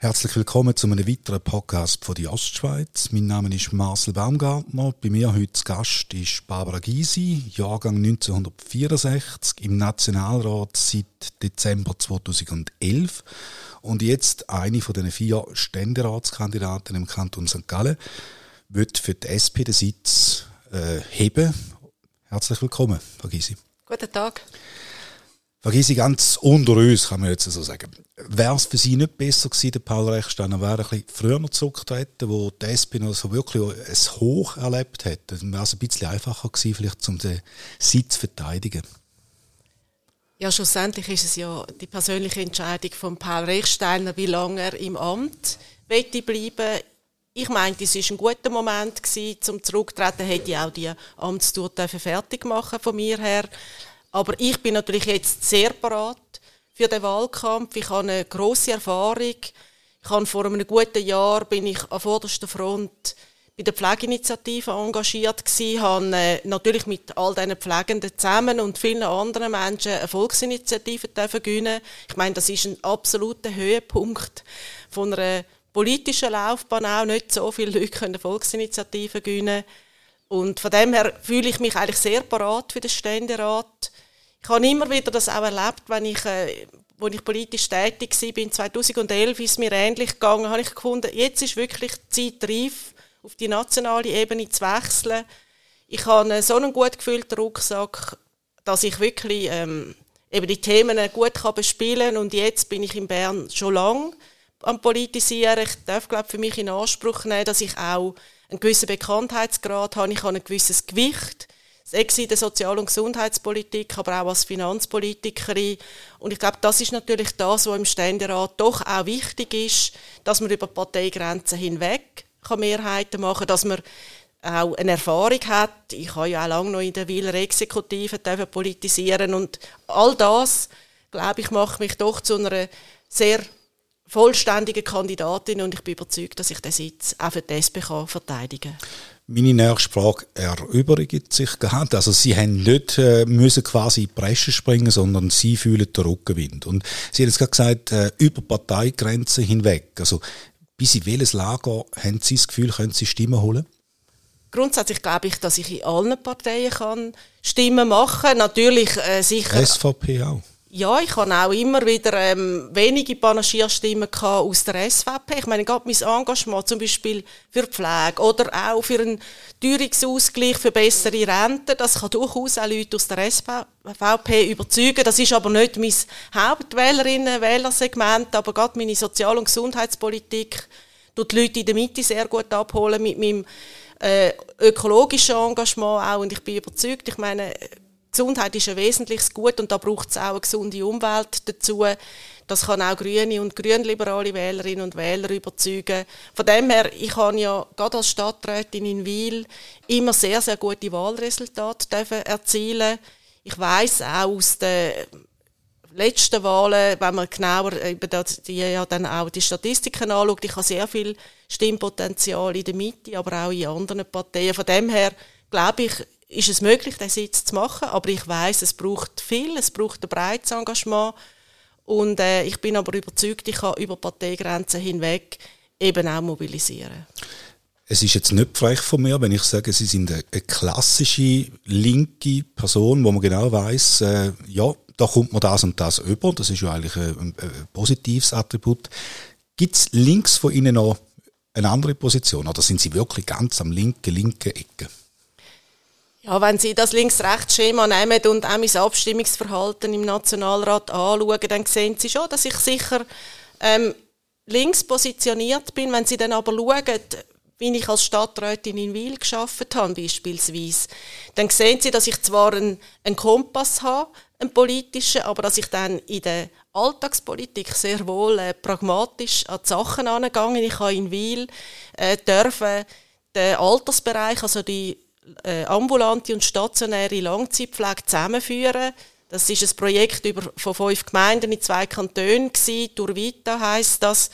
Herzlich willkommen zu einem weiteren Podcast von der Ostschweiz. Mein Name ist Marcel Baumgartner. Bei mir heute Gast ist Barbara Gysi, Jahrgang 1964, im Nationalrat seit Dezember 2011 und jetzt eine von den vier Ständeratskandidaten im Kanton St. Gallen, wird für die SP den Sitz äh, heben. Herzlich willkommen, Frau Gysi. Guten Tag. Vergiss ich ganz unter uns, kann man jetzt so sagen. Wäre es für Sie nicht besser gewesen, der Paul Rechsteiner wäre ein bisschen früher zurückgetreten, wo die SP noch so wirklich ein Hoch erlebt hätte? Dann wäre es ein bisschen einfacher gewesen, vielleicht um den Sitz zu verteidigen. Ja, schlussendlich ist es ja die persönliche Entscheidung von Paul Rechsteiner, wie lange er im Amt bleiben bleiben. Ich meinte, es war ein guter Moment gewesen, zum Zurücktreten, hätte ich auch die Amtstour fertig machen von mir her. Aber ich bin natürlich jetzt sehr bereit für den Wahlkampf. Ich habe eine grosse Erfahrung. Ich habe vor einem guten Jahr bin ich an vorderster Front bei der Pflegeinitiative engagiert gewesen, habe äh, natürlich mit all diesen Pflegenden zusammen und vielen anderen Menschen eine Volksinitiative gewinnen. Ich meine, das ist ein absoluter Höhepunkt von einer politischen Laufbahn auch. Nicht so viele Leute können Volksinitiativen gewinnen. Und von dem her fühle ich mich eigentlich sehr parat für den Ständerat. Ich habe immer wieder das auch erlebt, wenn ich, äh, wo ich politisch tätig war, 2011 ist es mir ähnlich gegangen, habe ich gefunden, jetzt ist wirklich die Zeit reif, auf die nationale Ebene zu wechseln. Ich habe so einen gut gefüllten Rucksack, dass ich wirklich ähm, eben die Themen gut kann bespielen kann. Und jetzt bin ich in Bern schon lange am Politisieren. Ich darf, glaube für mich in Anspruch nehmen, dass ich auch einen gewissen Bekanntheitsgrad habe, ich habe ein gewisses Gewicht, sei in der Sozial- und Gesundheitspolitik, aber auch als Finanzpolitikerin. Und ich glaube, das ist natürlich das, was im Ständerat doch auch wichtig ist, dass man über Parteigrenzen hinweg Mehrheiten machen kann, dass man auch eine Erfahrung hat. Ich habe ja auch lange noch in der Wieler Exekutive politisieren und all das, glaube ich, macht mich doch zu einer sehr vollständige Kandidatin und ich bin überzeugt, dass ich den Sitz auch für die SP kann verteidigen kann. Meine nächste Frage erübrigt sich gerade. Also Sie haben nicht äh, müssen quasi in die Bresche springen, sondern Sie fühlen den Rückenwind. Und Sie haben jetzt gerade gesagt, äh, über Parteigrenzen hinweg. Also bis in welches Lager haben Sie das Gefühl, können Sie Stimmen holen? Grundsätzlich glaube ich, dass ich in allen Parteien kann Stimmen machen kann. Natürlich äh, sicher... SVP auch? Ja, ich habe auch immer wieder ähm, wenige Panagierstimmen aus der SVP. Ich meine, gerade mein Engagement zum Beispiel für Pflege oder auch für einen Teuerungsausgleich für bessere Renten, das kann durchaus auch Leute aus der SVP überzeugen. Das ist aber nicht mein Hauptwählerinnen-Wählersegment, aber gerade meine Sozial- und Gesundheitspolitik tut die Leute in der Mitte sehr gut abholen mit meinem äh, ökologischen Engagement auch. Und ich bin überzeugt, ich meine, Gesundheit ist ein wesentliches Gut und da braucht es auch eine gesunde Umwelt dazu. Das kann auch grüne und grünliberale Wählerinnen und Wähler überzeugen. Von dem her, ich habe ja gerade als Stadträtin in Wiel immer sehr, sehr gute Wahlresultate erzielen Ich weiß auch aus den letzten Wahlen, wenn man genauer über die, ja dann auch die Statistiken anschaut, ich habe sehr viel Stimmpotenzial in der Mitte, aber auch in anderen Parteien. Von dem her glaube ich, ist es möglich, den Sitz zu machen, aber ich weiß, es braucht viel, es braucht ein breites Engagement und äh, ich bin aber überzeugt, ich kann über Parteigrenzen hinweg eben auch mobilisieren. Es ist jetzt nicht frech von mir, wenn ich sage, Sie sind eine, klassische linke Person, wo man genau weiß, äh, ja, da kommt man das und das über. Das ist ja eigentlich ein, ein positives Attribut. Gibt es links von Ihnen noch eine andere Position oder sind Sie wirklich ganz am linken, linken Ecke? Ja, wenn Sie das Links-Rechts-Schema nehmen und auch mein Abstimmungsverhalten im Nationalrat anschauen, dann sehen Sie schon, dass ich sicher ähm, links positioniert bin. Wenn Sie dann aber schauen, wie ich als Stadträtin in Wil geschafft habe, beispielsweise, dann sehen Sie, dass ich zwar einen, einen Kompass habe, einen politischen, aber dass ich dann in der Alltagspolitik sehr wohl äh, pragmatisch an die Sachen angegangen. Ich habe in Wil äh, dürfen den Altersbereich, also die äh, ambulante und stationäre Langzeitpflege zusammenführen. Das ist ein Projekt über, von fünf Gemeinden in zwei Kantonen gewesen. Durvita heisst das.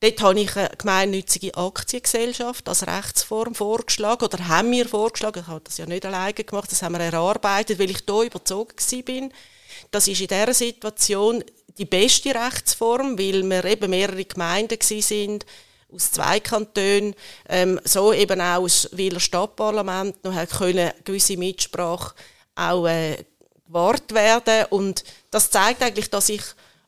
Dort habe ich eine gemeinnützige Aktiengesellschaft als Rechtsform vorgeschlagen oder haben wir vorgeschlagen. Ich habe das ja nicht alleine gemacht, das haben wir erarbeitet, weil ich da überzogen bin. Das ist in dieser Situation die beste Rechtsform, weil wir eben mehrere Gemeinden sind aus zwei Kantonen, ähm, so eben auch aus Wieler Stadtparlament noch können gewisse Mitsprache auch äh, gewahrt werden und das zeigt eigentlich, dass ich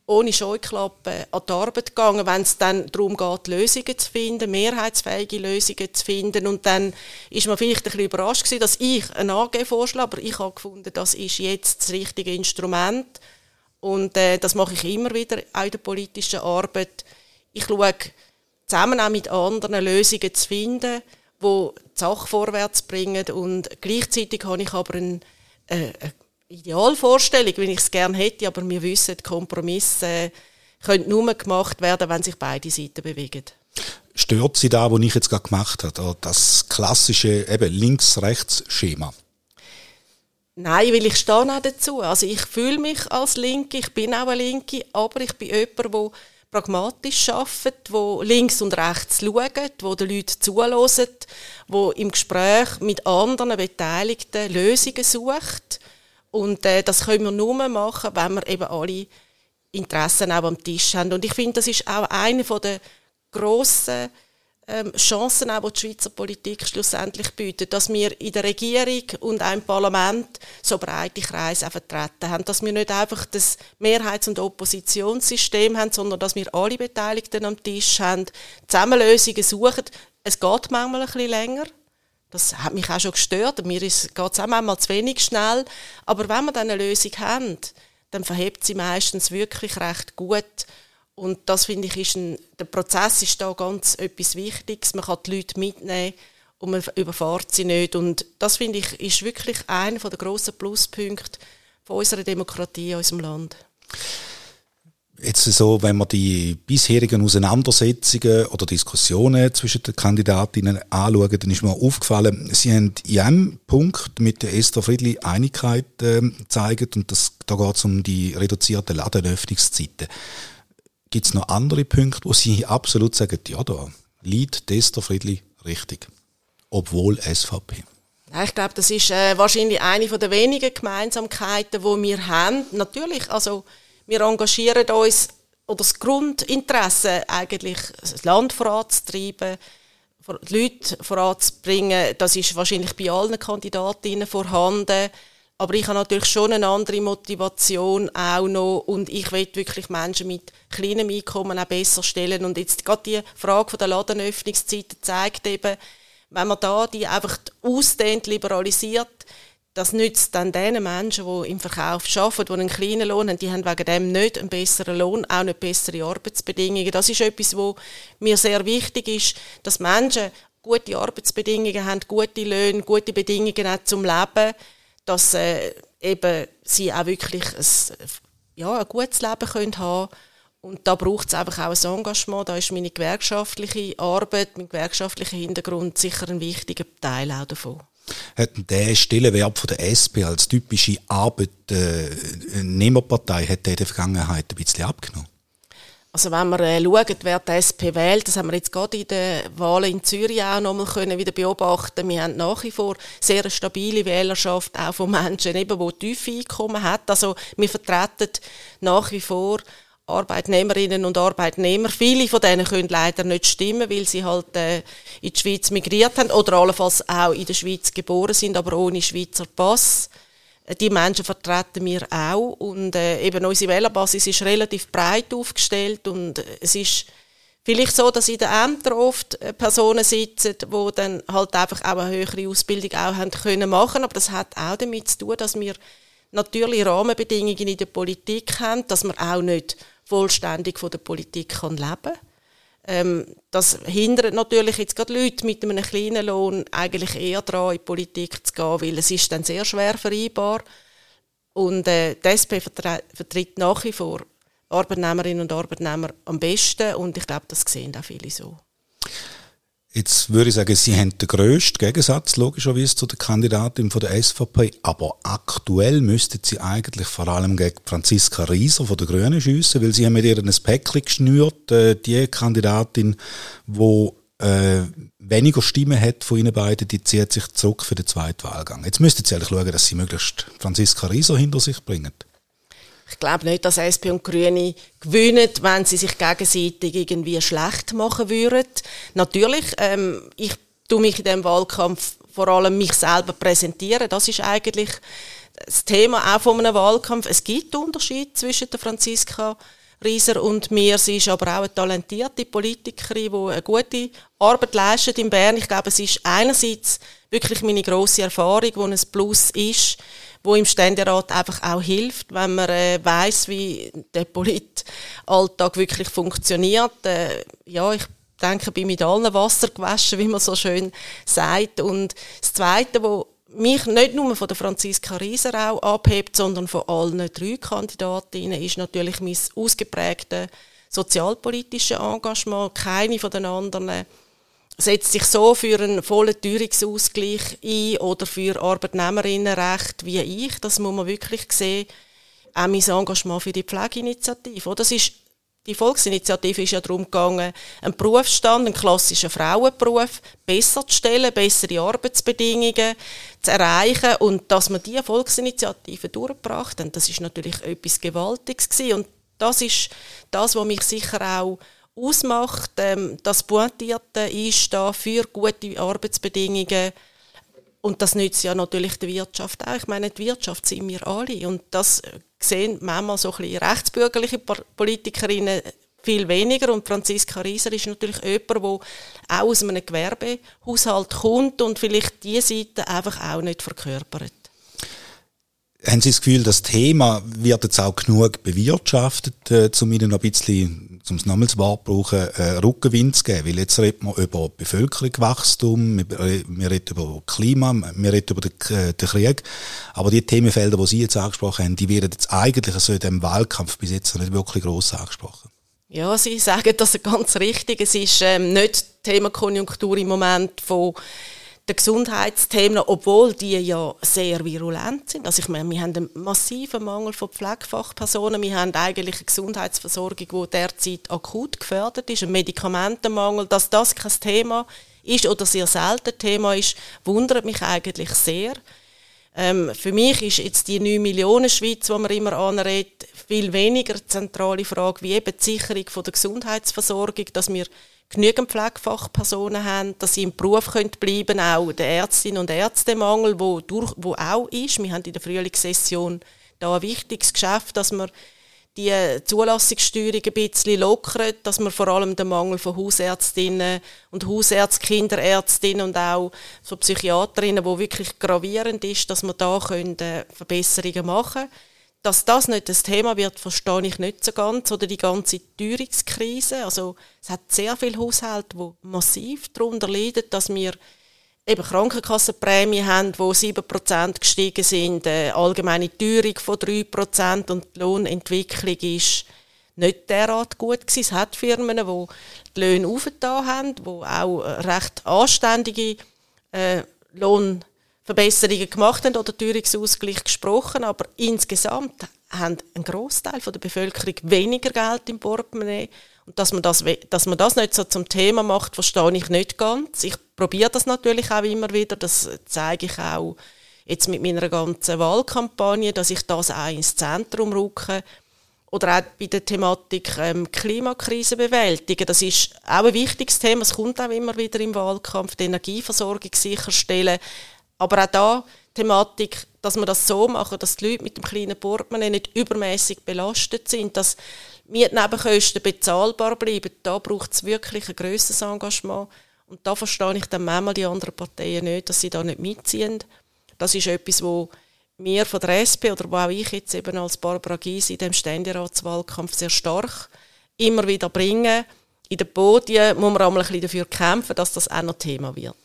ohne Scheuklappen an die Arbeit gegangen, wenn es dann darum geht, Lösungen zu finden, mehrheitsfähige Lösungen zu finden. Und dann ist man vielleicht ein bisschen überrascht gewesen, dass ich ein AG vorschlage, aber ich habe gefunden, das ist jetzt das richtige Instrument. Und äh, das mache ich immer wieder auch in der politischen Arbeit. Ich schaue zusammen auch mit anderen Lösungen zu finden, die die Sache vorwärts bringen. Und gleichzeitig habe ich aber ein, äh, Idealvorstellung, wie ich es gerne hätte, aber wir wissen, Kompromisse können nur gemacht werden, wenn sich beide Seiten bewegen. Stört Sie da, was ich jetzt gerade gemacht habe, das klassische Links-Rechts-Schema? Nein, weil ich stehe auch dazu. Also ich fühle mich als Linke, ich bin auch eine Linke, aber ich bin jemand, der pragmatisch arbeitet, wo links und rechts schaut, wo den Leuten zuhören, wo im Gespräch mit anderen Beteiligten Lösungen sucht und äh, das können wir nur machen, wenn wir eben alle Interessen auch am Tisch haben. Und ich finde, das ist auch eine der grossen Chancen, auch, die die Schweizer Politik schlussendlich bietet, dass wir in der Regierung und auch im Parlament so breite Kreise vertreten haben, dass wir nicht einfach das Mehrheits- und Oppositionssystem haben, sondern dass wir alle Beteiligten am Tisch haben, zusammen Lösungen suchen. Es geht manchmal ein bisschen länger, das hat mich auch schon gestört. Mir geht es auch manchmal zu wenig schnell. Aber wenn wir dann eine Lösung haben, dann verhebt sie meistens wirklich recht gut. Und das finde ich, ist ein, der Prozess ist da ganz etwas Wichtiges. Man kann die Leute mitnehmen und man überfahrt sie nicht. Und das finde ich, ist wirklich einer der grossen Pluspunkte von unserer Demokratie in unserem Land. Jetzt so, wenn man die bisherigen Auseinandersetzungen oder Diskussionen zwischen den Kandidatinnen anschauen, dann ist mir aufgefallen, sie haben in einem Punkt mit der Esther Friedli Einigkeit äh, gezeigt und das, da geht es um die reduzierten Ladenöffnungszeiten. Gibt es noch andere Punkte, wo Sie absolut sagen, ja, da liegt Esther Friedli richtig, obwohl SVP? ich glaube, das ist äh, wahrscheinlich eine der wenigen Gemeinsamkeiten, die wir haben. Natürlich, also wir engagieren uns, oder das Grundinteresse eigentlich, das Land voranzutreiben, die Leute voranzubringen, das ist wahrscheinlich bei allen Kandidatinnen vorhanden. Aber ich habe natürlich schon eine andere Motivation auch noch und ich will wirklich Menschen mit kleinem Einkommen auch besser stellen. Und jetzt gerade die Frage der Ladenöffnungszeiten zeigt eben, wenn man da die einfach ausdehnt, liberalisiert, das nützt dann den Menschen, die im Verkauf arbeiten, die einen kleinen Lohn haben, die haben wegen dem nicht einen besseren Lohn, auch nicht bessere Arbeitsbedingungen. Das ist etwas, wo mir sehr wichtig ist, dass Menschen gute Arbeitsbedingungen haben, gute Löhne, gute Bedingungen auch zum Leben, dass äh, eben sie auch wirklich ein, ja, ein gutes Leben können haben und da braucht es einfach auch ein Engagement. Da ist meine gewerkschaftliche Arbeit, mein gewerkschaftlicher Hintergrund sicher ein wichtiger Teil auch davon hat der Stellenwert von der SP als typische Arbeitnehmerpartei hat der in der Vergangenheit ein bisschen abgenommen? Also wenn wir äh, schauen, wer die SP wählt, das haben wir jetzt gerade in den Wahlen in Zürich auch noch mal können wieder beobachten. Wir haben nach wie vor sehr eine stabile Wählerschaft, auch von Menschen, eben, die tiefe Einkommen haben. Also wir vertreten nach wie vor Arbeitnehmerinnen und Arbeitnehmer. Viele von denen können leider nicht stimmen, weil sie halt äh, in die Schweiz migriert haben oder allenfalls auch in der Schweiz geboren sind, aber ohne Schweizer Pass. Äh, die Menschen vertreten wir auch. Und äh, eben unsere Wählerbasis ist relativ breit aufgestellt. Und es ist vielleicht so, dass in den Ämtern oft äh, Personen sitzen, die dann halt einfach auch eine höhere Ausbildung auch haben können machen, aber das hat auch damit zu tun, dass wir natürlich Rahmenbedingungen in der Politik haben, dass man auch nicht vollständig von der Politik kann leben ähm, Das hindert natürlich jetzt gerade Leute mit einem kleinen Lohn eigentlich eher daran, in die Politik zu gehen, weil es ist dann sehr schwer vereinbar. Und äh, die SP vertritt nach wie vor Arbeitnehmerinnen und Arbeitnehmer am besten und ich glaube, das sehen auch viele so. Jetzt würde ich sagen, Sie haben den grössten Gegensatz logischerweise zu der Kandidatin von der SVP, aber aktuell müssten Sie eigentlich vor allem gegen Franziska Rieser von der Grünen schiessen, weil Sie haben mit ihr ein Päckchen geschnürt, äh, die Kandidatin, wo äh, weniger Stimmen hat von Ihnen beiden, die zieht sich zurück für den zweiten Wahlgang. Jetzt müssten Sie eigentlich schauen, dass Sie möglichst Franziska Rieser hinter sich bringen. Ich glaube nicht, dass SP und Grüne gewinnen, wenn sie sich gegenseitig irgendwie schlecht machen würden. Natürlich, ähm, ich tue mich in diesem Wahlkampf vor allem mich selber präsentieren. Das ist eigentlich das Thema auch von einem Wahlkampf. Es gibt Unterschied zwischen der Franziska Rieser und mir. Sie ist aber auch eine talentierte Politikerin, die eine gute Arbeit leistet in Bern. Ich glaube, es ist einerseits wirklich meine grosse Erfahrung, wo ein Plus ist, wo im Ständerat einfach auch hilft, wenn man äh, weiß, wie der Politalltag wirklich funktioniert. Äh, ja, ich denke, bin mit allen Wasser gewaschen, wie man so schön sagt. Und das Zweite, wo mich nicht nur von der Franziska Rieser auch abhebt, sondern von allen drei Kandidatinnen, ist natürlich mein ausgeprägtes sozialpolitisches Engagement. Keine von den anderen setzt sich so für einen vollen Teuerungsausgleich ein oder für Arbeitnehmerinnenrecht wie ich. Das muss man wirklich sehen. Auch mein Engagement für die Pflegeinitiative. Das ist, die Volksinitiative ist ja darum gegangen, einen Berufsstand, einen klassischen Frauenberuf besser zu stellen, bessere Arbeitsbedingungen zu erreichen und dass man diese Volksinitiative durchgebracht haben, das ist natürlich etwas Gewaltiges gewesen. und das ist das, was mich sicher auch ausmacht. Ähm, das Pointierte ist da für gute Arbeitsbedingungen und das nützt ja natürlich der Wirtschaft auch. Ich meine, die Wirtschaft sind wir alle und das sehen manchmal so ein bisschen rechtsbürgerliche Politikerinnen viel weniger und Franziska Rieser ist natürlich jemand, der auch aus einem Gewerbehaushalt kommt und vielleicht diese Seite einfach auch nicht verkörpert. Haben Sie das Gefühl, das Thema wird jetzt auch genug bewirtschaftet, äh, um Ihnen ein bisschen, um das Namenswort brauchen, äh, Rückenwind zu geben? Weil jetzt reden wir über Bevölkerungswachstum, wir, reden über Klima, wir reden über den, äh, den, Krieg. Aber die Themenfelder, die Sie jetzt angesprochen haben, die werden jetzt eigentlich also in diesem Wahlkampf bis jetzt nicht wirklich gross angesprochen. Ja, Sie sagen das ganz richtig. Es ist ähm, nicht Themakonjunktur im Moment von den Gesundheitsthemen, obwohl die ja sehr virulent sind. Also ich meine, wir haben einen massiven Mangel von Pflegefachpersonen. Wir haben eigentlich eine Gesundheitsversorgung, die derzeit akut gefördert ist, ein Medikamentenmangel. Dass das kein Thema ist oder sehr selten Thema ist, wundert mich eigentlich sehr. Ähm, für mich ist jetzt die 9 Millionen Schweiz, die man immer anredet, viel weniger zentrale Frage wie eben die Sicherung von der Gesundheitsversorgung, dass wir genügend Pflegefachpersonen haben, dass sie im Beruf können bleiben auch der Ärztinnen und Ärztemangel, wo, durch, wo auch ist. Wir haben in der Frühlingssession da ein wichtiges Geschäft, dass wir die Zulassungssteuerung ein bisschen lockern, dass wir vor allem den Mangel von Hausärztinnen und Hausärzten, Kinderärztinnen und auch von Psychiaterinnen, wo wirklich gravierend ist, dass wir da können, äh, Verbesserungen machen können dass das nicht das Thema wird, verstehe ich nicht so ganz. Oder die ganze Teuerungskrise. Also, es hat sehr viele Haushalte, die massiv darunter leiden, dass wir eben Krankenkassenprämien haben, die 7% gestiegen sind, eine allgemeine Teuerung von 3% und die Lohnentwicklung ist nicht derart gut gewesen. Es hat Firmen, die die Löhne aufgetan haben, die auch recht anständige äh, Lohn Verbesserungen gemacht haben oder Teuerungsausgleich gesprochen, aber insgesamt haben ein Großteil der Bevölkerung weniger Geld im Portemonnaie. Und dass man, das, dass man das nicht so zum Thema macht, verstehe ich nicht ganz. Ich probiere das natürlich auch immer wieder. Das zeige ich auch jetzt mit meiner ganzen Wahlkampagne, dass ich das auch ins Zentrum rücke. Oder auch bei der Thematik ähm, Klimakrise bewältigen. Das ist auch ein wichtiges Thema. Es kommt auch immer wieder im Wahlkampf. Die Energieversorgung sicherstellen. Aber auch da Thematik, dass wir das so machen, dass die Leute mit dem kleinen Portemonnaie nicht übermäßig belastet sind, dass Mietnebenkosten bezahlbar bleiben. Da braucht es wirklich ein grösseres Engagement. Und da verstehe ich dann manchmal die anderen Parteien nicht, dass sie da nicht mitziehen. Das ist etwas, wo wir von der SP oder wo auch ich jetzt eben als Barbara Gysi in dem Ständeratswahlkampf sehr stark immer wieder bringen. In den Podien muss man einmal ein bisschen dafür kämpfen, dass das auch noch Thema wird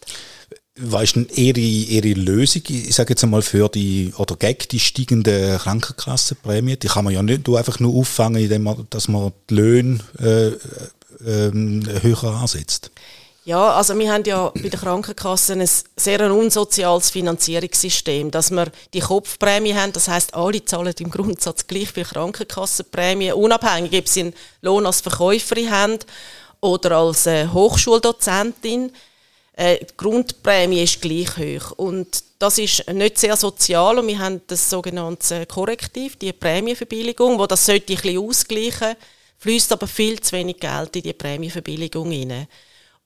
was ist denn ihre, ihre Lösung, ich sage jetzt einmal, für die, oder gegen die steigende Krankenkassenprämie? Die kann man ja nicht einfach nur auffangen, indem man, dass man die Löhne äh, äh, höher ansetzt. Ja, also wir haben ja bei der Krankenkasse ein sehr unsoziales Finanzierungssystem, dass wir die Kopfprämie haben, das heißt, alle zahlen im Grundsatz gleich viel Krankenkassenprämie, unabhängig, ob sie einen Lohn als Verkäuferin haben oder als äh, Hochschuldozentin. Äh, die Grundprämie ist gleich hoch und das ist nicht sehr sozial und wir haben das sogenannte Korrektiv, die Prämienverbilligung, wo das sollte ein bisschen ausgleichen, fließt aber viel zu wenig Geld in die Prämienverbilligung hinein.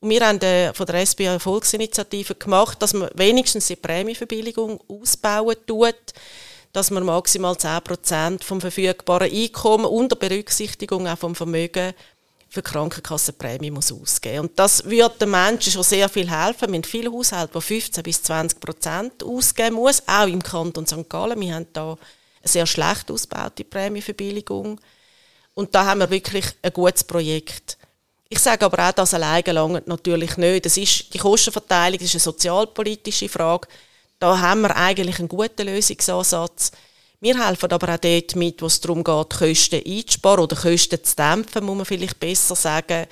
Und wir haben äh, von der SBA eine Volksinitiative gemacht, dass man wenigstens die Prämienverbilligung ausbauen tut, dass man maximal 10% vom verfügbaren Einkommen unter Berücksichtigung auch vom Vermögen für Krankenkassenprämie muss ausgeben. Und das würde den Menschen schon sehr viel helfen. Wir haben viele Haushalte, die 15 bis 20 Prozent ausgeben muss, auch im Kanton St. Gallen. Wir haben da eine sehr schlecht ausgebaute Prämienverbilligung. Und da haben wir wirklich ein gutes Projekt. Ich sage aber auch, das alleine lange natürlich nicht. Das ist, die Kostenverteilung ist eine sozialpolitische Frage. Da haben wir eigentlich einen guten Lösungsansatz. Wir helfen aber auch dort mit, wo es darum geht, Kosten einzusparen oder Kosten zu dämpfen, muss man vielleicht besser sagen.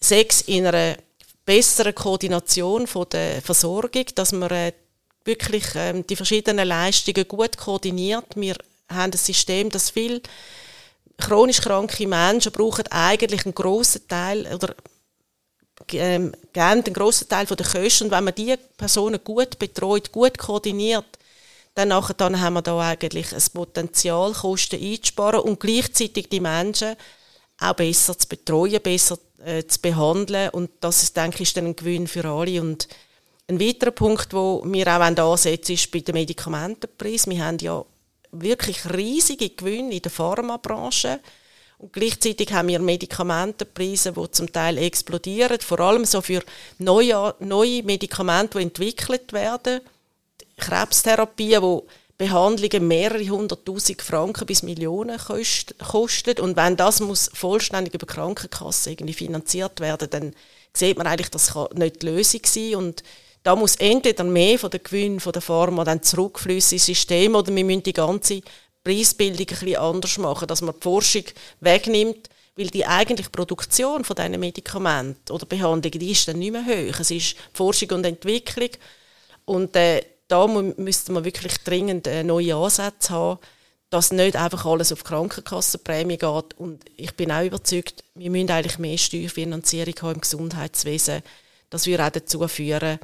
Sechs in einer besseren Koordination von der Versorgung, dass man äh, wirklich ähm, die verschiedenen Leistungen gut koordiniert. Wir haben ein System, das viel chronisch kranke Menschen brauchen eigentlich einen grossen Teil oder ähm, gerne einen grossen Teil der Kosten. Und wenn man diese Personen gut betreut, gut koordiniert, dann, nachher, dann haben wir da eigentlich ein Potenzial, Kosten einzusparen und gleichzeitig die Menschen auch besser zu betreuen, besser äh, zu behandeln. Und das ist, denke ich, dann ein Gewinn für alle. Und ein weiterer Punkt, wo wir auch ansetzen ist bei den Medikamentenpreis. Wir haben ja wirklich riesige Gewinne in der Pharmabranche. Und gleichzeitig haben wir Medikamentenpreise, die zum Teil explodieren, vor allem so für neue, neue Medikamente, die entwickelt werden. Krebstherapien, die Behandlungen mehrere hunderttausend Franken bis Millionen kosten. Und wenn das muss vollständig über Krankenkasse irgendwie finanziert werden, dann sieht man eigentlich, das kann nicht die Lösung sein. Und da muss entweder mehr von den Gewinnen von der Pharma dann zurückfließen ins System oder wir müssen die ganze Preisbildung ein bisschen anders machen, dass man die Forschung wegnimmt, weil die eigentliche Produktion von diesen Medikamenten oder Behandlungen, die ist dann nicht mehr hoch. Es ist Forschung und Entwicklung und äh, da müsste man wirklich dringend äh, neue Ansätze haben, dass nicht einfach alles auf Krankenkassenprämie geht. Und ich bin auch überzeugt, wir müssen eigentlich mehr Steuerfinanzierung haben im Gesundheitswesen. Das würde auch dazu führen,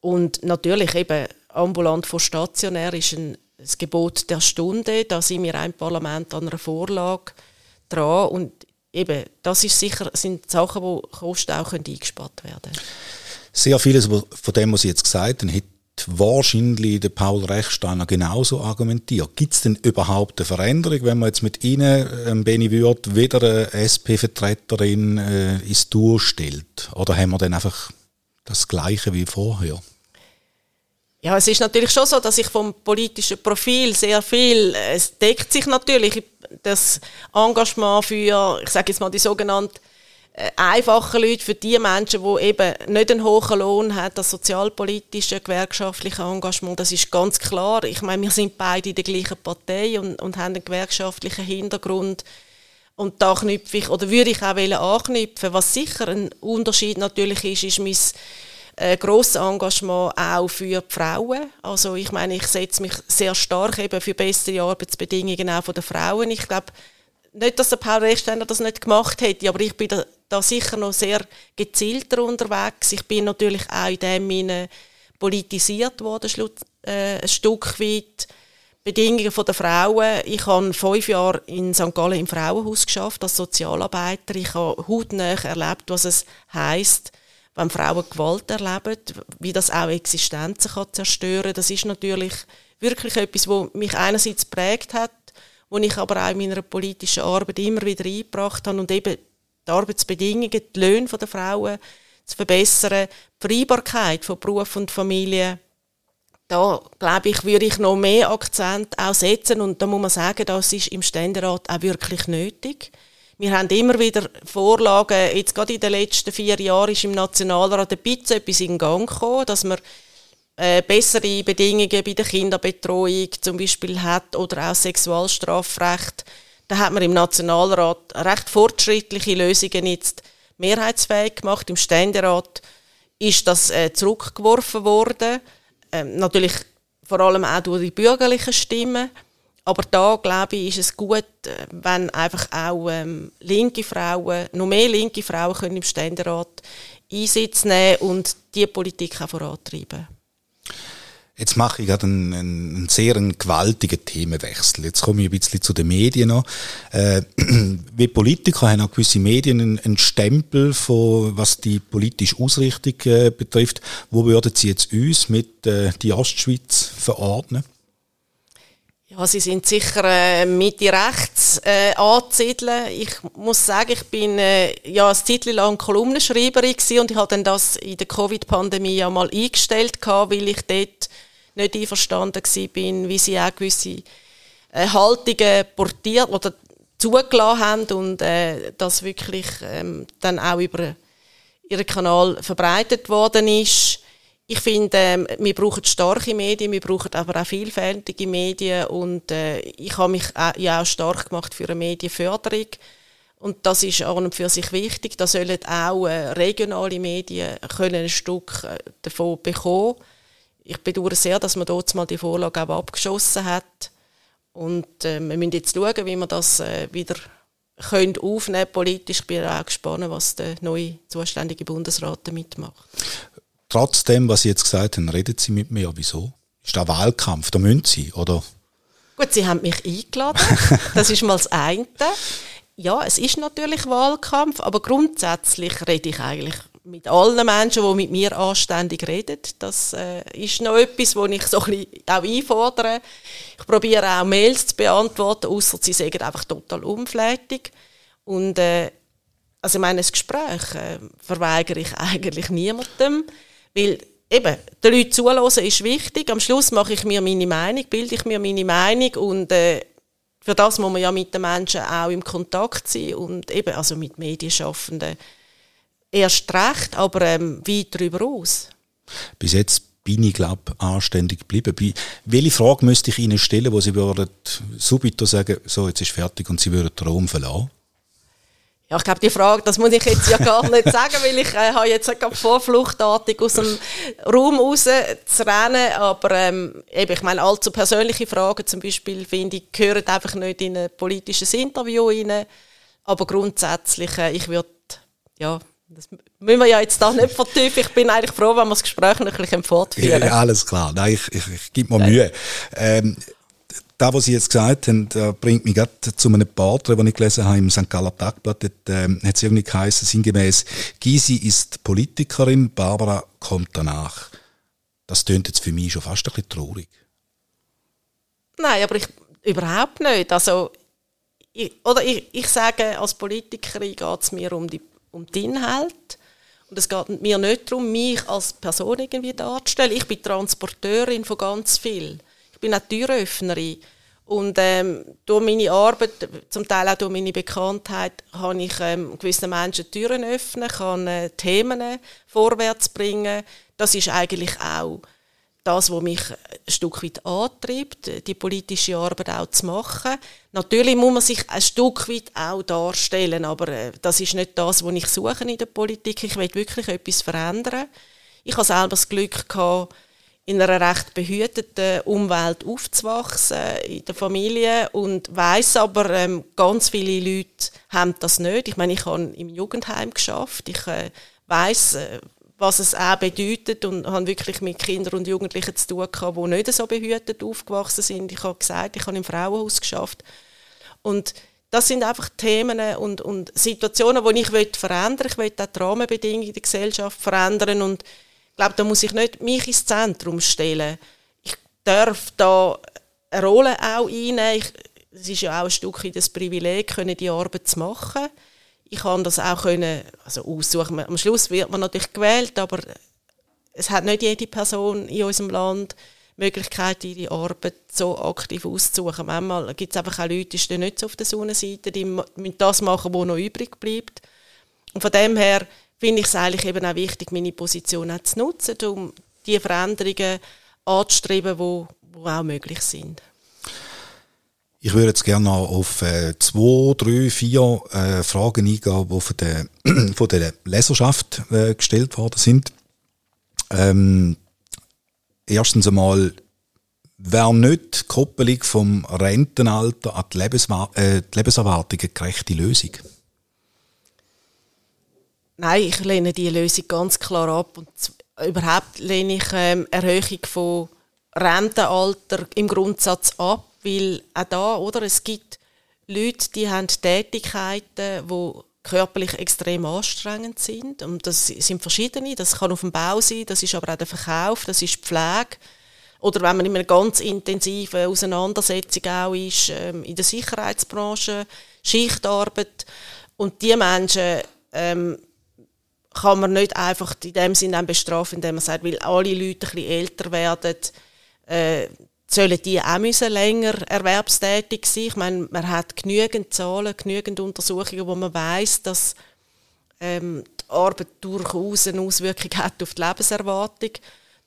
und natürlich eben ambulant vor stationär ist ein, das Gebot der Stunde. Da sind wir ein Parlament an einer Vorlage dran und eben, das ist sicher, sind Sachen, wo Kosten auch eingespart werden können. Sehr vieles von dem, was Sie jetzt gesagt haben, wahrscheinlich der Paul Rechsteiner genauso argumentiert. Gibt es denn überhaupt eine Veränderung, wenn man jetzt mit Ihnen, ähm, Benny Würth, wieder eine SP-Vertreterin äh, ins Tour stellt? Oder haben wir dann einfach das Gleiche wie vorher? Ja, es ist natürlich schon so, dass ich vom politischen Profil sehr viel, es deckt sich natürlich das Engagement für, ich sage jetzt mal die sogenannten äh, einfachen Leute, für die Menschen, die eben nicht einen hohen Lohn haben, das sozialpolitische, gewerkschaftliche Engagement, das ist ganz klar. Ich meine, wir sind beide in der gleichen Partei und, und haben einen gewerkschaftlichen Hintergrund. Und da knüpfe ich, oder würde ich auch anknüpfen. Was sicher ein Unterschied natürlich ist, ist mein äh, grosses Engagement auch für die Frauen. Also ich meine, ich setze mich sehr stark eben für bessere Arbeitsbedingungen auch von der Frauen. Ich glaube, nicht, dass der Paul Rechsteiner das nicht gemacht hätte, aber ich bin da, da sicher noch sehr gezielter unterwegs. Ich bin natürlich auch in dem Sinne politisiert worden, äh, ein Stück weit. Bedingungen der Frauen. Ich habe fünf Jahre in St. Gallen im Frauenhaus geschafft als Sozialarbeiter. Ich habe hautnah erlebt, was es heißt, wenn Frauen Gewalt erleben, wie das auch Existenzen kann zerstören. Das ist natürlich wirklich etwas, was mich einerseits prägt hat, wo ich aber auch in meiner politischen Arbeit immer wieder eingebracht habe und eben die Arbeitsbedingungen, die Löhne der Frauen zu verbessern, die Freibarkeit von Beruf und Familie da glaube ich, würde ich noch mehr Akzent auch setzen und da muss man sagen, das ist im Ständerat auch wirklich nötig. Wir haben immer wieder Vorlagen, jetzt gerade in den letzten vier Jahren ist im Nationalrat ein bisschen etwas in Gang gekommen, dass man äh, bessere Bedingungen bei der Kinderbetreuung zum Beispiel hat oder auch Sexualstrafrecht. Da hat man im Nationalrat recht fortschrittliche Lösungen jetzt mehrheitsfähig gemacht. Im Ständerat ist das äh, zurückgeworfen worden. Ähm, natürlich vor allem auch durch die bürgerlichen Stimmen. Aber da, glaube ich, ist es gut, äh, wenn einfach auch ähm, linke Frauen, noch mehr linke Frauen können im Ständerat Einsitz nehmen und die Politik auch vorantreiben. Jetzt mache ich gerade einen, einen sehr einen gewaltigen Themenwechsel. Jetzt komme ich ein bisschen zu den Medien noch. Äh, wie Politiker haben auch gewisse Medien einen, einen, Stempel von, was die politische Ausrichtung äh, betrifft. Wo würden Sie jetzt uns mit äh, die Ostschweiz verordnen? Ja, sie sind sicher äh, Mitte rechts äh, anzusiedeln. Ich muss sagen, ich bin äh, ja eine Zeit lang Kolumnenschreiberin und ich habe dann das in der Covid-Pandemie ja mal eingestellt, gehabt, weil ich dort nicht einverstanden bin, wie sie auch gewisse äh, Haltungen portiert oder zugelassen haben und äh, das wirklich ähm, dann auch über ihren Kanal verbreitet worden ist. Ich finde, ähm, wir brauchen starke Medien, wir brauchen aber auch vielfältige Medien und äh, ich habe mich auch, ja auch stark gemacht für eine Medienförderung und das ist an und für sich wichtig. Da sollen auch äh, regionale Medien können ein Stück äh, davon bekommen ich bedauere sehr, dass man dort mal die Vorlage auch abgeschossen hat. Und äh, wir müssen jetzt schauen, wie wir das äh, wieder können aufnehmen politisch. Ich bin auch gespannt, was der neue zuständige Bundesrat damit macht. Trotzdem, was Sie jetzt gesagt haben, reden Sie mit mir. Wieso? Ist das Wahlkampf? Da müssen Sie, oder? Gut, Sie haben mich eingeladen. Das ist mal das eine. Ja, es ist natürlich Wahlkampf, aber grundsätzlich rede ich eigentlich mit allen Menschen, die mit mir anständig reden. Das äh, ist noch etwas, wo ich so ein bisschen auch einfordere. Ich probiere auch Mails zu beantworten, außer sie sagen einfach total unflätig. Und äh, also ich meine, das Gespräch äh, verweigere ich eigentlich niemandem, weil eben, den Leuten zuhören ist wichtig. Am Schluss mache ich mir meine Meinung, bilde ich mir meine Meinung und äh, für das muss man ja mit den Menschen auch im Kontakt sein und eben, also mit Medienschaffenden erst recht, aber ähm, weit darüber aus. Bis jetzt bin ich, glaube anständig geblieben. welche Frage müsste ich Ihnen stellen, wo Sie würden subito sagen, so, jetzt ist fertig und Sie würden den Raum verlassen? Ja, ich glaube, die Frage, das muss ich jetzt ja gar nicht sagen, weil ich äh, habe jetzt gerade vorfluchtartig aus dem Raum raus zu rennen, aber ähm, eben, ich meine, allzu persönliche Fragen zum Beispiel, finde ich, gehören einfach nicht in ein politisches Interview rein, aber grundsätzlich, äh, ich würde, ja, das müssen wir ja jetzt da nicht vertiefen. Ich bin eigentlich froh, wenn wir das Gespräch noch ein bisschen fortführen. Ja, alles klar. Nein, ich, ich, ich gebe mir Mühe. Ähm, da, was Sie jetzt gesagt haben, bringt mich gerade zu einem Porträt, das ich gelesen habe im St. Galler Tagblatt. Dort ähm, hat es irgendwie geheißen, sinngemäß, Gysi ist Politikerin, Barbara kommt danach. Das tönt jetzt für mich schon fast ein bisschen traurig. Nein, aber ich überhaupt nicht. Also, ich, oder ich, ich sage, als Politikerin geht es mir um die um den Inhalt. Und es geht mir nicht darum, mich als Person irgendwie darzustellen. Ich bin Transporteurin von ganz viel. Ich bin auch Türöffnerin. Und ähm, durch meine Arbeit, zum Teil auch durch meine Bekanntheit, kann ich ähm, gewissen Menschen Türen öffnen, kann äh, Themen vorwärts bringen. Das ist eigentlich auch das, was mich ein Stück weit antreibt, die politische Arbeit auch zu machen. Natürlich muss man sich ein Stück weit auch darstellen, aber äh, das ist nicht das, was ich suche in der Politik. Ich will wirklich etwas verändern. Ich habe selber das Glück gehabt, in einer recht behüteten Umwelt aufzuwachsen, in der Familie und weiß aber, ähm, ganz viele Leute haben das nicht. Ich meine, ich habe im Jugendheim geschafft. Ich äh, weiß, äh, was es auch bedeutet und habe wirklich mit Kindern und Jugendlichen zu tun gehabt, die nicht so behütet aufgewachsen sind. Ich habe gesagt, ich habe im Frauenhaus geschafft und das sind einfach Themen und, und Situationen, die ich verändern will. Ich will auch die Rahmenbedingungen der Gesellschaft verändern und ich glaube, da muss ich nicht mich ins Zentrum stellen. Ich darf da eine Rolle auch einnehmen. es ist ja auch ein Stück das Privileg, können die Arbeit zu machen ich kann das auch können, also aussuchen. Am Schluss wird man natürlich gewählt, aber es hat nicht jede Person in unserem Land die Möglichkeit, ihre Arbeit so aktiv auszusuchen. Manchmal gibt es einfach auch Leute, die stehen nicht so auf der Sonnenseite, die müssen das machen, was noch übrig bleibt. Und von dem her finde ich es eigentlich eben auch wichtig, meine Position auch zu nutzen, um die Veränderungen anzustreben, die, die auch möglich sind. Ich würde jetzt gerne noch auf äh, zwei, drei, vier äh, Fragen eingehen, die von der, von der Leserschaft äh, gestellt worden sind. Ähm, erstens einmal, wäre nicht die Koppelung vom Rentenalter an die, Lebenswa äh, die Lebenserwartung eine gerechte Lösung? Nein, ich lehne diese Lösung ganz klar ab. Und überhaupt lehne ich ähm, Erhöhung von Rentenalter im Grundsatz ab, weil auch da, oder, es gibt Leute, die haben Tätigkeiten, die körperlich extrem anstrengend sind. Und das sind verschiedene. Das kann auf dem Bau sein, das ist aber auch der Verkauf, das ist die Pflege. Oder wenn man in einer ganz intensiven Auseinandersetzung auch ist, ähm, in der Sicherheitsbranche, Schichtarbeit. Und die Menschen ähm, kann man nicht einfach in dem Sinne bestrafen, indem man sagt, weil alle Leute ein bisschen älter werden, äh, sollen die auch länger erwerbstätig sein. Ich meine, man hat genügend Zahlen, genügend Untersuchungen, wo man weiß, dass ähm, die Arbeit durchaus eine Auswirkung hat auf die Lebenserwartung.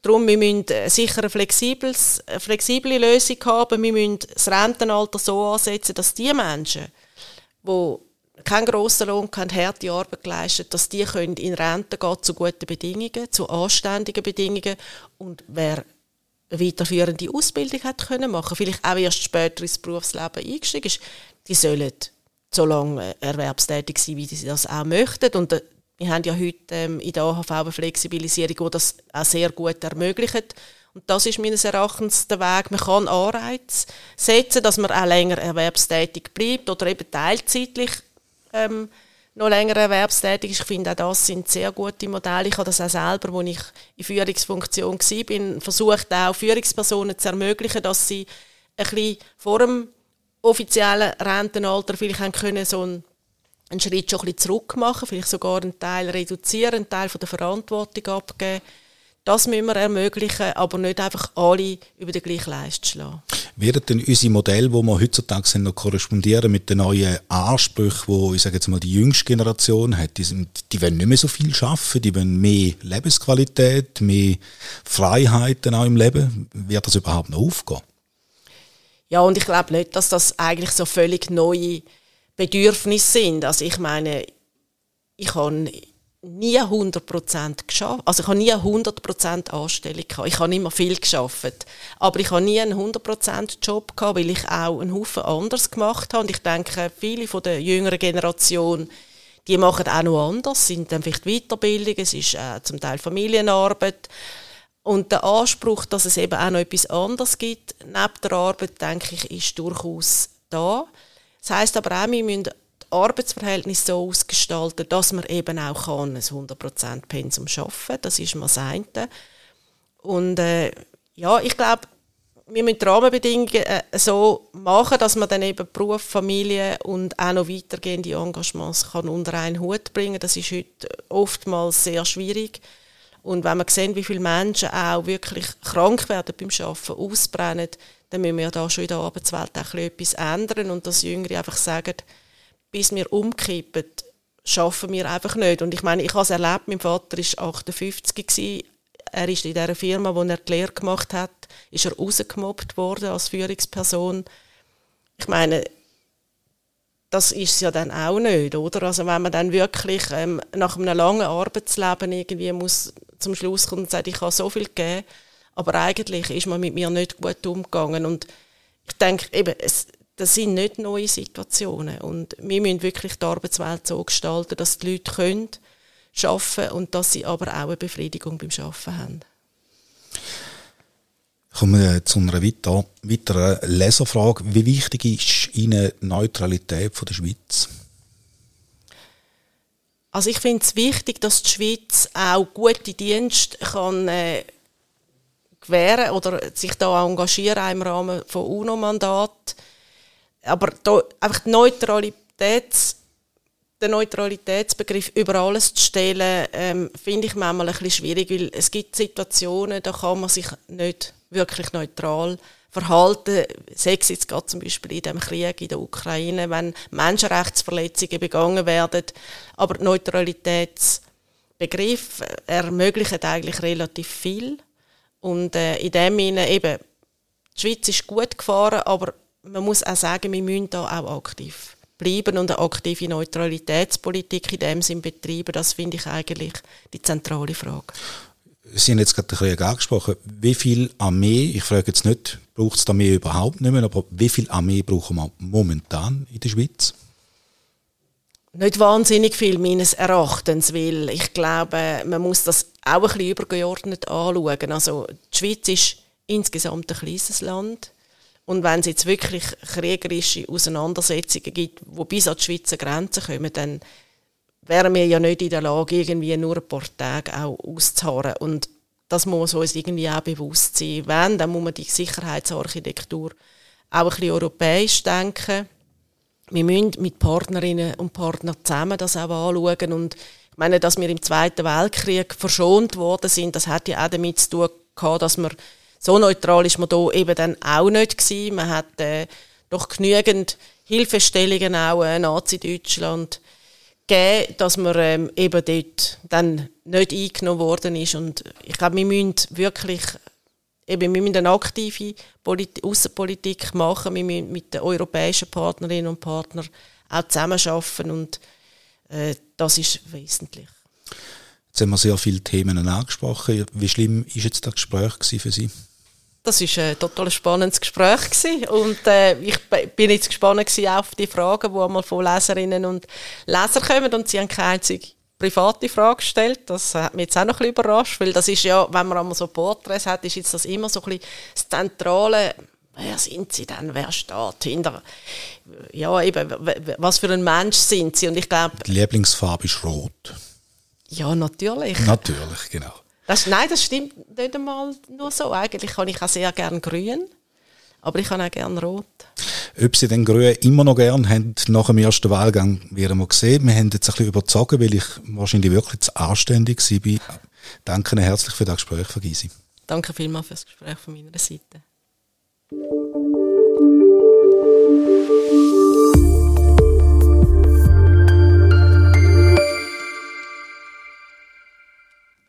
Darum wir müssen sicher eine, flexibles, eine flexible Lösung haben. Wir müssen das Rentenalter so ansetzen, dass die Menschen, die keinen grossen Lohn, keine harte Arbeit geleistet, dass die können in Rente gehen zu guten Bedingungen, zu anständigen Bedingungen. Und wer weiterführende Ausbildung hat können machen, vielleicht auch erst später ins Berufsleben eingestiegen ist, die sollen so lange erwerbstätig sein, wie sie das auch möchten. Und äh, wir haben ja heute ähm, in der AHV eine Flexibilisierung, die das auch sehr gut ermöglicht. Und das ist meines Erachtens der Weg. Man kann Anreize setzen, dass man auch länger erwerbstätig bleibt oder eben teilzeitlich ähm, noch länger erwerbstätig ist. Ich finde, auch das sind sehr gute Modelle. Ich habe das auch selber, als ich in Führungsfunktion war, versucht, auch Führungspersonen zu ermöglichen, dass sie ein bisschen vor dem offiziellen Rentenalter vielleicht haben können, so einen, einen Schritt schon ein bisschen zurück machen, vielleicht sogar einen Teil reduzieren, einen Teil von der Verantwortung abgeben. Das müssen wir ermöglichen, aber nicht einfach alle über den gleichen Leist schlagen. Werden denn unsere Modelle, die wir heutzutage sind, noch korrespondieren mit den neuen Ansprüchen, die, ich sage jetzt mal, die jüngste Generation hat? Die, sind, die wollen nicht mehr so viel schaffen, die wollen mehr Lebensqualität, mehr Freiheiten auch im Leben. Wird das überhaupt noch aufgehen? Ja, und ich glaube nicht, dass das eigentlich so völlig neue Bedürfnisse sind. Also ich meine, ich habe nie 100% geschafft. Also ich habe nie 100% Anstellung gehabt. Ich habe immer viel geschafft. Aber ich habe nie einen 100% Job gehabt, weil ich auch einen Haufen anders gemacht habe. Und ich denke, viele von der jüngeren Generation, die machen auch noch anders, sind dann vielleicht Weiterbildung, es ist äh, zum Teil Familienarbeit. Und der Anspruch, dass es eben auch noch etwas anderes gibt, neben der Arbeit, denke ich, ist durchaus da. Das heißt aber auch, wir müssen Arbeitsverhältnis so ausgestalten, dass man eben auch kann, ein 100% Pensum schaffen Das ist mal das eine. Und äh, ja, ich glaube, wir müssen die Rahmenbedingungen äh, so machen, dass man dann eben Beruf, Familie und auch noch weitergehende Engagements kann unter einen Hut bringen. Das ist heute oftmals sehr schwierig. Und wenn man sehen, wie viele Menschen auch wirklich krank werden beim Arbeiten, ausbrennen, dann müssen wir ja da schon in der Arbeitswelt auch etwas ändern und dass Jüngere einfach sagen, bis wir umkippen, schaffen wir einfach nicht. Und ich meine, ich habe es erlebt, mein Vater war 58 gewesen. Er ist in dieser Firma, wo er die Lehre gemacht hat, ist er rausgemobbt worden als Führungsperson. Ich meine, das ist ja dann auch nicht, oder? Also wenn man dann wirklich ähm, nach einem langen Arbeitsleben irgendwie muss zum Schluss kommen und sagt, ich habe so viel gegeben, aber eigentlich ist man mit mir nicht gut umgegangen und ich denke eben, es, das sind nicht neue Situationen. Und wir müssen wirklich die Arbeitswelt so gestalten, dass die Leute können arbeiten können und dass sie aber auch eine Befriedigung beim Arbeiten haben. Kommen wir zu einer weiter, weiteren Leserfrage. Wie wichtig ist Ihnen die Neutralität von der Schweiz? Also ich finde es wichtig, dass die Schweiz auch gute Dienste kann äh, gewähren oder sich da engagieren im Rahmen von UNO-Mandat aber da, einfach die Neutralitäts, den Neutralitätsbegriff über alles zu stellen, ähm, finde ich manchmal ein bisschen schwierig, weil es gibt Situationen, da kann man sich nicht wirklich neutral verhalten, sei es jetzt gerade zum Beispiel in dem Krieg in der Ukraine, wenn Menschenrechtsverletzungen begangen werden, aber der Neutralitätsbegriff ermöglicht eigentlich relativ viel. Und äh, in dem Sinne eben, die Schweiz ist gut gefahren, aber man muss auch sagen, wir müssen da auch aktiv bleiben und eine aktive Neutralitätspolitik in dem Sinn betreiben. Das finde ich eigentlich die zentrale Frage. Sie haben jetzt gerade ein bisschen angesprochen, wie viel Armee, ich frage jetzt nicht, braucht es die Armee überhaupt nicht mehr, aber wie viel Armee brauchen wir momentan in der Schweiz? Nicht wahnsinnig viel meines Erachtens, weil ich glaube, man muss das auch ein bisschen übergeordnet anschauen. Also die Schweiz ist insgesamt ein kleines Land und wenn es jetzt wirklich kriegerische Auseinandersetzungen gibt, die bis an die Schweizer Grenze kommen, dann wären wir ja nicht in der Lage, irgendwie nur ein paar Tage auch auszuharren. Und das muss uns irgendwie auch bewusst sein. Wenn, dann muss man die Sicherheitsarchitektur auch ein bisschen europäisch denken. Wir müssen mit Partnerinnen und Partnern zusammen das auch anschauen. Und ich meine, dass wir im Zweiten Weltkrieg verschont worden sind, das hat ja auch damit zu tun gehabt, dass man so neutral ist man da eben dann auch nicht gewesen. Man hat äh, doch genügend Hilfestellungen auch äh, Nazi-Deutschland gegeben, dass man ähm, eben dort dann nicht eingenommen worden ist. Und ich glaube, wir müssen wirklich eben, wir müssen eine aktive Polit Außenpolitik machen, wir müssen mit den europäischen Partnerinnen und Partnern auch zusammenarbeiten und äh, das ist wesentlich. Jetzt haben wir sehr viele Themen angesprochen. Wie schlimm ist jetzt das Gespräch für Sie? Das war ein total spannendes Gespräch gewesen. und äh, ich bin jetzt gespannt auf die Fragen, die einmal von Leserinnen und Lesern kommen und sie haben keine einzige private Frage gestellt. Das hat mich jetzt auch noch ein bisschen überrascht, weil das ist ja, wenn man einmal so Porträts hat, ist jetzt das immer so ein bisschen das Zentrale, wer sind sie denn, wer steht hinter, ja eben, was für ein Mensch sind sie und ich glaube... Die Lieblingsfarbe ist rot. Ja, natürlich. Natürlich, genau. Das, nein, das stimmt nicht einmal nur so. Eigentlich kann ich auch sehr gerne grün, aber ich kann auch gerne rot. Ob Sie den Grün immer noch gern haben, nach dem ersten Wahlgang, werden wir sehen. Wir haben jetzt ein bisschen überzogen, weil ich wahrscheinlich wirklich zu anständig war. Danke herzlich für das Gespräch, Frau Gysi. Danke vielmals für das Gespräch von meiner Seite.